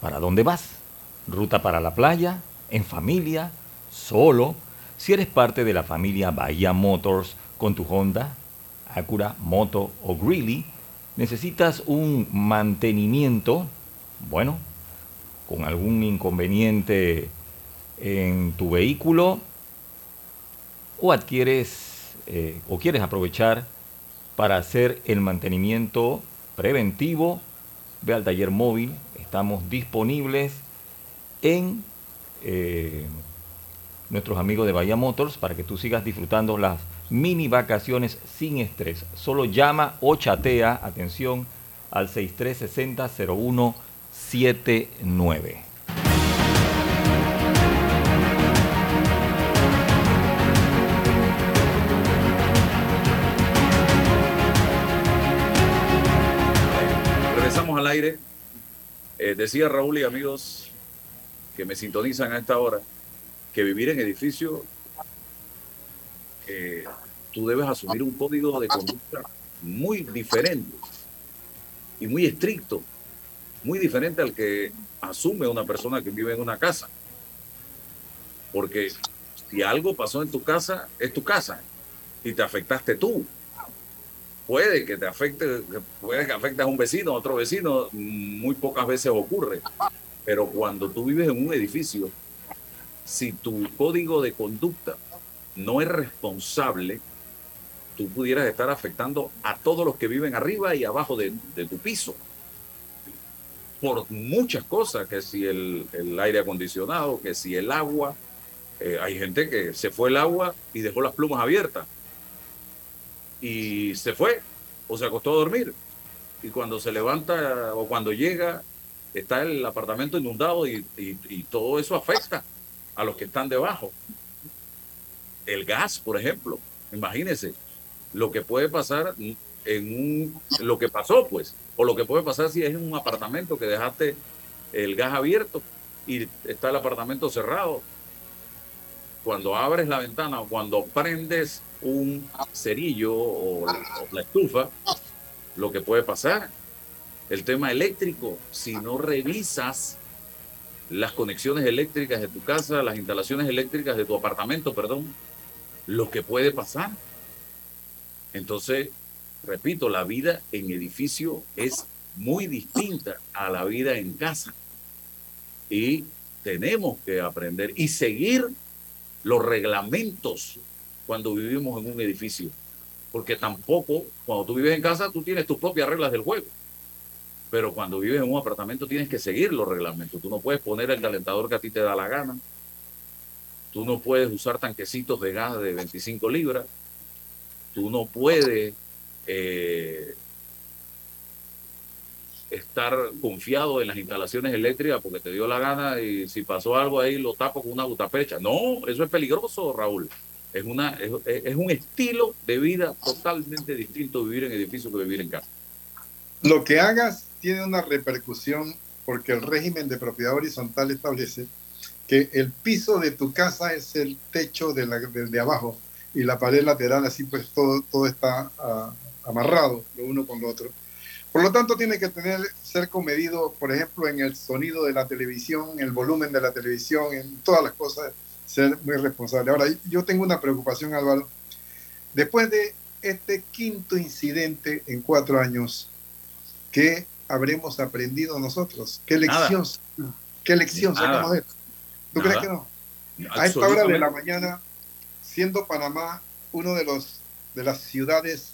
¿Para dónde vas? ¿Ruta para la playa? ¿En familia? ¿Solo? Si eres parte de la familia Bahía Motors con tu Honda, Acura, Moto o Greeley, necesitas un mantenimiento, bueno, con algún inconveniente en tu vehículo o adquieres eh, o quieres aprovechar para hacer el mantenimiento preventivo, ve al taller móvil Estamos disponibles en eh, nuestros amigos de Bahía Motors para que tú sigas disfrutando las mini vacaciones sin estrés. Solo llama o chatea, atención, al 6360-0179. Regresamos al aire eh, decía Raúl y amigos que me sintonizan a esta hora que vivir en edificio, eh, tú debes asumir un código de conducta muy diferente y muy estricto, muy diferente al que asume una persona que vive en una casa. Porque si algo pasó en tu casa, es tu casa y te afectaste tú puede que te afecte, puede que afecte a un vecino, a otro vecino, muy pocas veces ocurre. Pero cuando tú vives en un edificio, si tu código de conducta no es responsable, tú pudieras estar afectando a todos los que viven arriba y abajo de, tu piso. Por muchas cosas, que si el, aire acondicionado, que si el agua, eh, hay gente que se fue el agua y dejó las plumas abiertas y se fue o se acostó a dormir. Y cuando se levanta o cuando llega, está el apartamento inundado y, todo eso afecta a los que están debajo. El gas, por ejemplo, imagínense lo que puede pasar en un, lo que pasó, pues, o lo que puede pasar si es en un apartamento que dejaste el gas abierto y está el apartamento cerrado. Cuando abres la ventana o cuando prendes un cerillo o, la estufa, lo que puede pasar. El tema eléctrico, si no revisas las conexiones eléctricas de tu casa, las instalaciones eléctricas de tu apartamento, perdón, lo que puede pasar. Entonces, repito, la vida en edificio es muy distinta a la vida en casa. Y tenemos que aprender y seguir los reglamentos cuando vivimos en un edificio. Porque tampoco, cuando tú vives en casa, tú tienes tus propias reglas del juego. Pero cuando vives en un apartamento tienes que seguir los reglamentos. Tú no puedes poner el calentador que a ti te da la gana. Tú no puedes usar tanquecitos de gas de 25 libras. Tú no puedes eh, estar confiado en las instalaciones eléctricas porque te dio la gana y si pasó algo ahí lo tapo con una butapecha. No, eso es peligroso, Raúl. Es, una, es, un estilo de vida totalmente distinto vivir en edificio que vivir en casa. Lo que hagas tiene una repercusión porque el régimen de propiedad horizontal establece que el piso de tu casa es el techo de, la, de, de abajo y la pared lateral, así pues todo, todo está ah, amarrado lo uno con lo otro. Por lo tanto, tiene que tener, ser comedido, por ejemplo, en el sonido de la televisión, el volumen de la televisión, en todas las cosas, ser muy responsable. Ahora, yo tengo una preocupación, Álvaro. Después de este quinto incidente en cuatro años, ¿qué habremos aprendido nosotros? ¿Qué lección, ¿qué lección sacamos de esto? ¿Tú crees que no? A esta hora de la mañana, siendo Panamá uno de los de las ciudades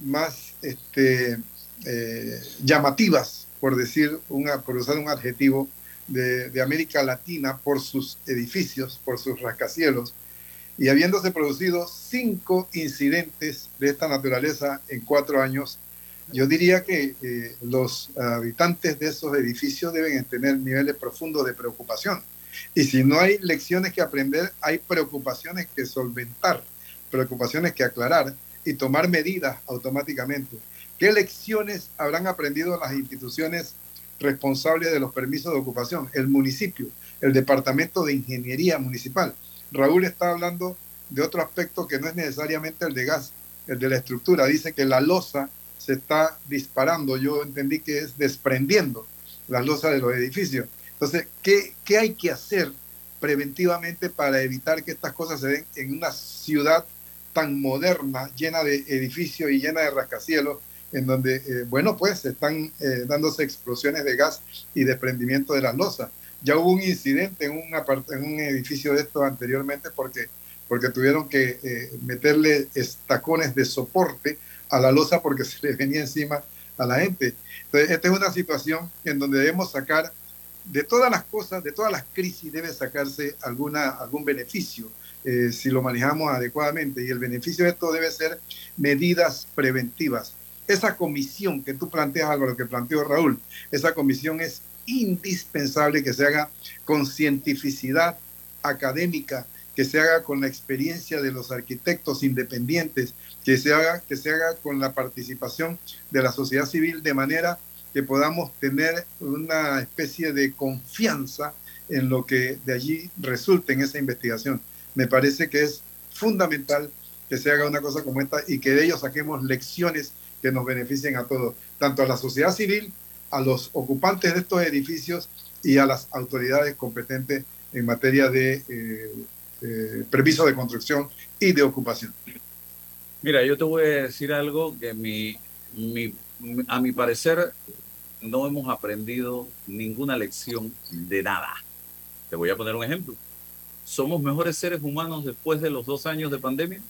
más este, eh, llamativas, por decir una, por usar un adjetivo, de, América Latina por sus edificios, por sus rascacielos, y habiéndose producido cinco incidentes de esta naturaleza en cuatro años, yo diría que eh, los habitantes de esos edificios deben tener niveles profundos de preocupación. Y si no hay lecciones que aprender, hay preocupaciones que solventar, preocupaciones que aclarar y tomar medidas automáticamente. ¿Qué lecciones habrán aprendido las instituciones responsables de los permisos de ocupación? El municipio, el Departamento de Ingeniería Municipal. Raúl está hablando de otro aspecto que no es necesariamente el de gas, el de la estructura. Dice que la losa se está disparando. Yo entendí que es desprendiendo la losa de los edificios. Entonces, ¿qué, ¿qué hay que hacer preventivamente para evitar que estas cosas se den en una ciudad tan moderna, llena de edificios y llena de rascacielos, en donde, eh, bueno, pues están eh, dándose explosiones de gas y desprendimiento de las losas. Ya hubo un incidente en un, en un edificio de estos anteriormente porque, porque tuvieron que eh, meterle estacones de soporte a la losa porque se le venía encima a la gente. Entonces, esta es una situación en donde debemos sacar de todas las cosas, de todas las crisis, debe sacarse alguna, algún beneficio eh, si lo manejamos adecuadamente. Y el beneficio de esto debe ser medidas preventivas. Esa comisión que tú planteas, lo que planteó Raúl, esa comisión es indispensable que se haga con cientificidad académica, que se haga con la experiencia de los arquitectos independientes, que se haga, que se haga con la participación de la sociedad civil de manera que podamos tener una especie de confianza en lo que de allí resulte en esa investigación. Me parece que es fundamental que se haga una cosa como esta y que de ello saquemos lecciones que nos beneficien a todos, tanto a la sociedad civil, a los ocupantes de estos edificios y a las autoridades competentes en materia de eh, eh, permiso de construcción y de ocupación. Mira, yo te voy a decir algo que a mi parecer no hemos aprendido ninguna lección de nada. Te voy a poner un ejemplo. ¿Somos mejores seres humanos después de los dos años de pandemia?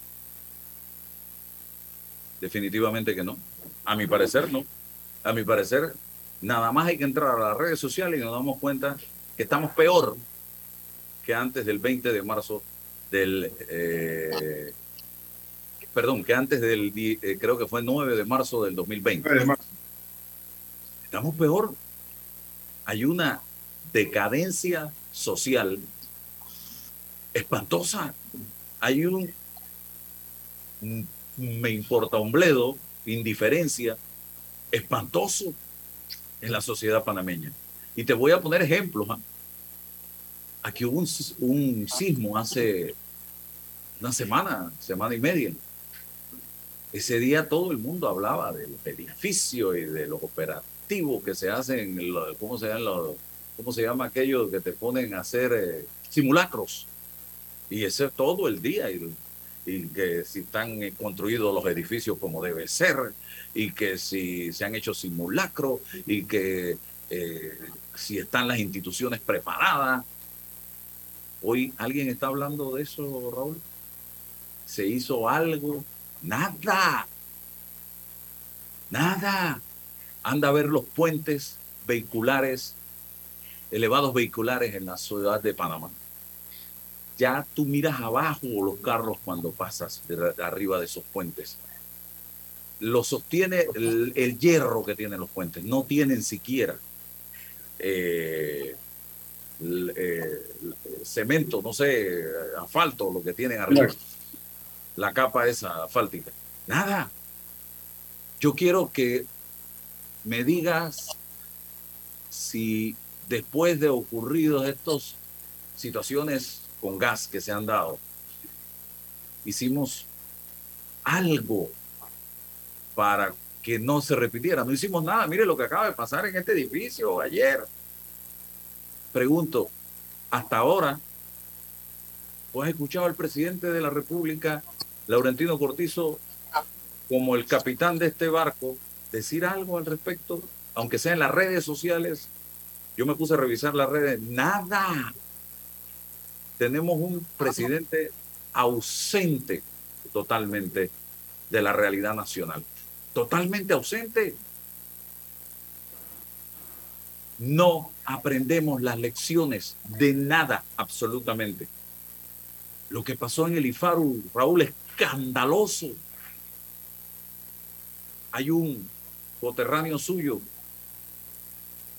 Definitivamente que no. A mi parecer, no. A mi parecer, nada más hay que entrar a las redes sociales y nos damos cuenta que estamos peor que antes del 20 de marzo del... Eh, perdón, que antes del, eh, creo que fue 9 de marzo del 2020. Estamos peor. Hay una decadencia social espantosa. Hay un, me importa un bledo, indiferencia, espantoso en la sociedad panameña. Y te voy a poner ejemplos. ¿ah? Aquí hubo un, un sismo hace una semana, semana y media. Ese día todo el mundo hablaba del edificio y de los operativos que se hacen, ¿cómo se, llama, ¿cómo se llama aquello que te ponen a hacer eh, simulacros? Y ese todo el día, y, que si están construidos los edificios como debe ser, y que si se han hecho simulacros, y que eh, si están las instituciones preparadas. Hoy alguien está hablando de eso, Raúl. Se hizo algo Nada. Nada. Anda a ver los puentes vehiculares, elevados vehiculares en la ciudad de Panamá. Ya tú miras abajo los carros cuando pasas de, arriba de esos puentes. Lo sostiene el, el, hierro que tienen los puentes. No tienen siquiera eh, el, eh, cemento, no sé, asfalto, lo que tienen arriba la capa esa asfáltica. Nada. Yo quiero que me digas si después de ocurridos estos situaciones con gas que se han dado, hicimos algo para que no se repitiera. No hicimos nada. Mire lo que acaba de pasar en este edificio ayer. Pregunto, hasta ahora, ¿tú has escuchado al presidente de la República, Laurentino Cortizo, como el capitán de este barco, decir algo al respecto? Aunque sea en las redes sociales. Yo me puse a revisar las redes. Nada. Tenemos un presidente ausente totalmente de la realidad nacional. Totalmente ausente. No aprendemos las lecciones de nada, absolutamente. Lo que pasó en el IFARU, Raúl, escandaloso. Hay un coterráneo suyo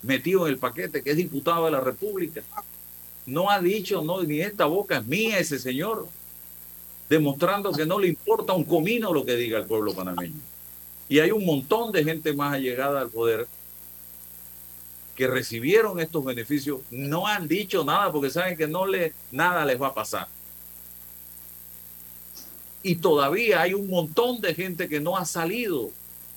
metido en el paquete que es diputado de la República. No ha dicho, no, ni esta boca es mía ese señor demostrando que no le importa un comino lo que diga el pueblo panameño. Y hay un montón de gente más allegada al poder que recibieron estos beneficios, no han dicho nada porque saben que no le, nada les va a pasar. Y todavía hay un montón de gente que no ha salido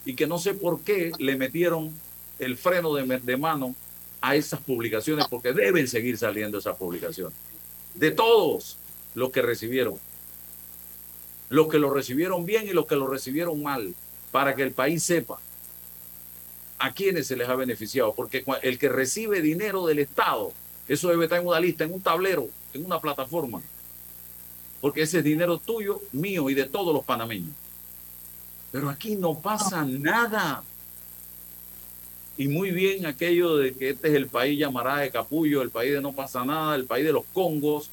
y que no sé por qué le metieron el freno de, de mano a esas publicaciones porque deben seguir saliendo esas publicaciones. De todos los que recibieron los que lo recibieron bien y los que lo recibieron mal, para que el país sepa a quiénes se les ha beneficiado, porque el que recibe dinero del Estado, eso debe estar en una lista, en un tablero, en una plataforma, porque ese es dinero tuyo, mío y de todos los panameños. Pero aquí no pasa nada. Y muy bien aquello de que este es el país llamará de capullo, el país de no pasa nada, el país de los congos,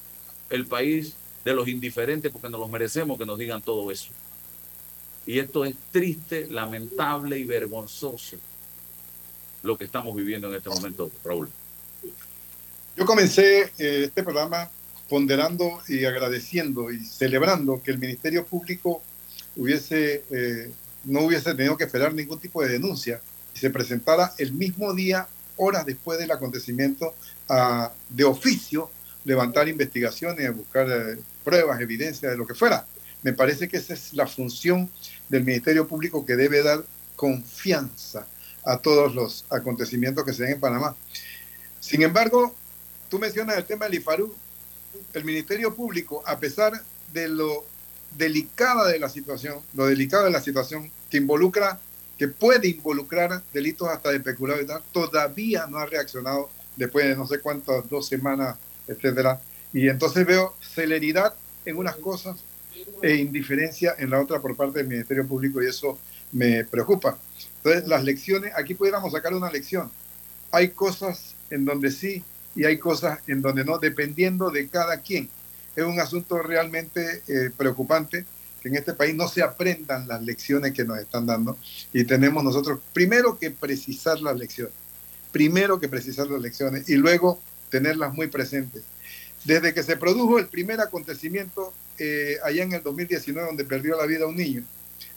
el país de los indiferentes porque nos los merecemos que nos digan todo eso. Y esto es triste, lamentable y vergonzoso lo que estamos viviendo en este momento, Raúl. Yo comencé eh, este programa ponderando y agradeciendo y celebrando que el Ministerio Público hubiese, eh, no hubiese tenido que esperar ningún tipo de denuncia se presentara el mismo día, horas después del acontecimiento, a, de oficio levantar investigaciones, buscar eh, pruebas, evidencias de lo que fuera. Me parece que esa es la función del Ministerio Público que debe dar confianza a todos los acontecimientos que se den en Panamá. Sin embargo, tú mencionas el tema del IFARU. El Ministerio Público, a pesar de lo delicada de la situación, lo delicado de la situación que involucra, que puede involucrar delitos hasta de peculado todavía no ha reaccionado después de no sé cuántas, dos semanas etcétera. Y entonces veo celeridad en unas cosas e indiferencia en la otra por parte del Ministerio Público y eso me preocupa. Entonces, las lecciones, aquí pudiéramos sacar una lección. Hay cosas en donde sí y hay cosas en donde no, dependiendo de cada quien. Es un asunto realmente eh, preocupante que en este país no se aprendan las lecciones que nos están dando y tenemos nosotros primero que precisar las lecciones, primero que precisar las lecciones y luego tenerlas muy presentes. Desde que se produjo el primer acontecimiento eh, allá en el 2019 donde perdió la vida un niño,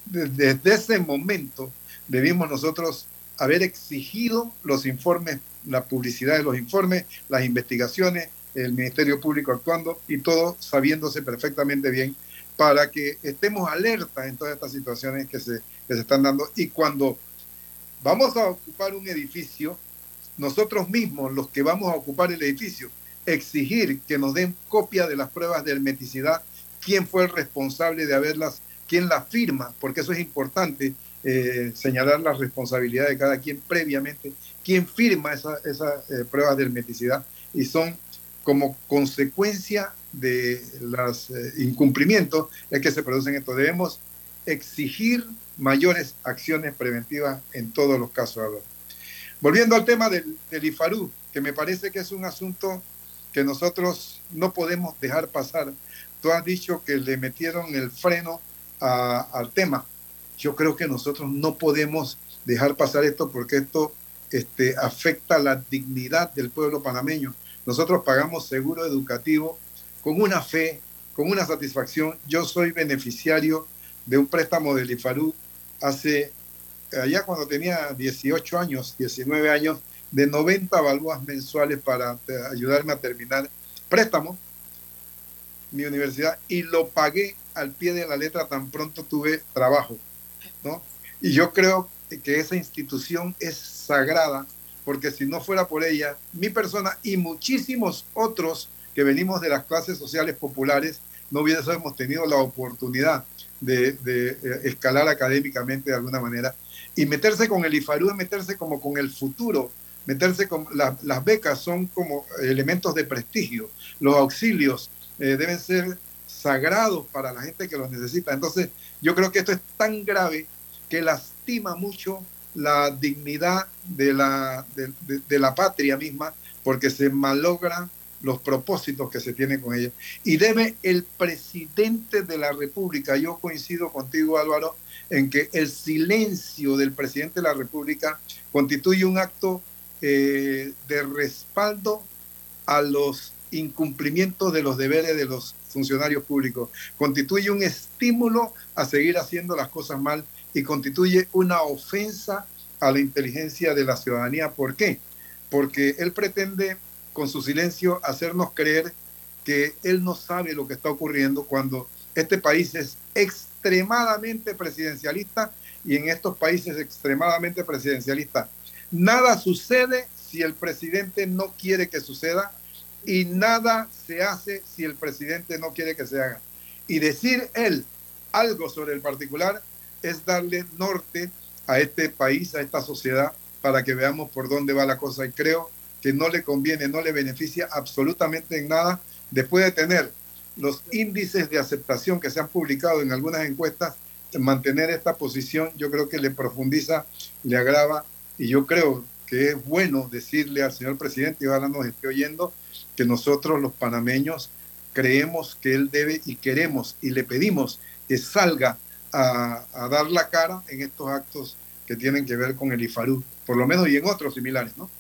desde ese momento debimos nosotros haber exigido los informes, la publicidad de los informes, las investigaciones, el Ministerio Público actuando y todo sabiéndose perfectamente bien para que estemos alertas en todas estas situaciones que se, que se están dando. Y cuando vamos a ocupar un edificio, nosotros mismos, los que vamos a ocupar el edificio, exigir que nos den copia de las pruebas de hermeticidad, quién fue el responsable de haberlas, quién las firma, porque eso es importante, eh, señalar la responsabilidad de cada quien previamente, quién firma esas esa, eh, pruebas de hermeticidad y son como consecuencia de los eh, incumplimientos es que se producen esto. Debemos exigir mayores acciones preventivas en todos los casos. Volviendo al tema del, del IFARU, que me parece que es un asunto que nosotros no podemos dejar pasar. Tú has dicho que le metieron el freno al tema. Yo creo que nosotros no podemos dejar pasar esto porque esto este, afecta la dignidad del pueblo panameño. Nosotros pagamos seguro educativo con una fe, con una satisfacción. Yo soy beneficiario de un préstamo del IFARU hace allá cuando tenía 18 años, 19 años, de 90 balboas mensuales para ayudarme a terminar préstamo, mi universidad, y lo pagué al pie de la letra tan pronto tuve trabajo, ¿no? Y yo creo que esa institución es sagrada, porque si no fuera por ella, mi persona y muchísimos otros que venimos de las clases sociales populares, no hubiésemos tenido la oportunidad de, eh, escalar académicamente de alguna manera. Y meterse con el IFARU es meterse como con el futuro, meterse con la- las becas son como elementos de prestigio, los auxilios eh, deben ser sagrados para la gente que los necesita. Entonces, yo creo que esto es tan grave que lastima mucho la dignidad de la, de, la patria misma, porque se malogran los propósitos que se tienen con ella. Y debe el presidente de la República, yo coincido contigo Álvaro, en que el silencio del presidente de la República constituye un acto eh, de respaldo a los incumplimientos de los deberes de los funcionarios públicos, constituye un estímulo a seguir haciendo las cosas mal y constituye una ofensa a la inteligencia de la ciudadanía. ¿Por qué? Porque él pretende con su silencio hacernos creer que él no sabe lo que está ocurriendo cuando este país es extremadamente presidencialista y en estos países extremadamente presidencialista nada sucede si el presidente no quiere que suceda y nada se hace si el presidente no quiere que se haga. Y decir él algo sobre el particular es darle norte a este país, a esta sociedad, para que veamos por dónde va la cosa. Y creo que no le conviene, no le beneficia absolutamente en nada después de tener los índices de aceptación que se han publicado en algunas encuestas, mantener esta posición yo creo que le profundiza, le agrava y yo creo que es bueno decirle al señor presidente, y ojalá nos esté oyendo, que nosotros los panameños creemos que él debe y queremos y le pedimos que salga a, a dar la cara en estos actos que tienen que ver con el IFARU, por lo menos y en otros similares, ¿no?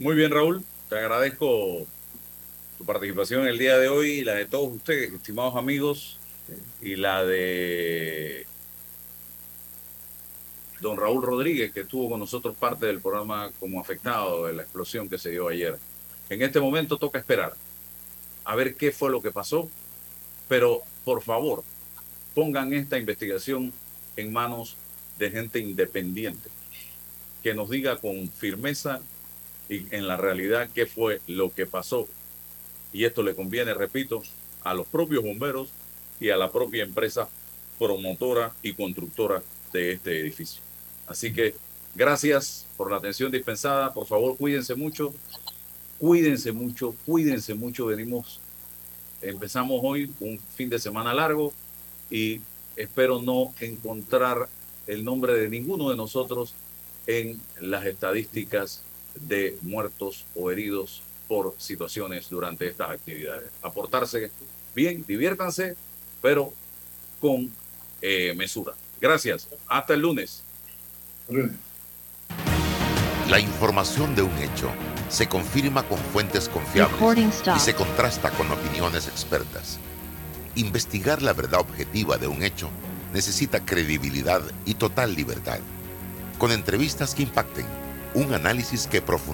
Muy bien, Raúl. Te agradezco tu participación el día de hoy y la de todos ustedes, estimados amigos, y la de don Raúl Rodríguez, que estuvo con nosotros parte del programa como afectado de la explosión que se dio ayer. En este momento toca esperar a ver qué fue lo que pasó, pero por favor, pongan esta investigación en manos de gente independiente, que nos diga con firmeza y en la realidad qué fue lo que pasó. Y esto le conviene, repito, a los propios bomberos y a la propia empresa promotora y constructora de este edificio. Así que gracias por la atención dispensada. Por favor, cuídense mucho. Cuídense mucho, cuídense mucho. Venimos, empezamos hoy un fin de semana largo y espero no encontrar el nombre de ninguno de nosotros en las estadísticas de muertos o heridos por situaciones durante estas actividades. Aportarse bien, diviértanse, pero con eh, mesura. Gracias. Hasta el lunes. La información de un hecho se confirma con fuentes confiables y se contrasta con opiniones expertas. Investigar la verdad objetiva de un hecho necesita credibilidad y total libertad. Con entrevistas que impacten, un análisis que profundice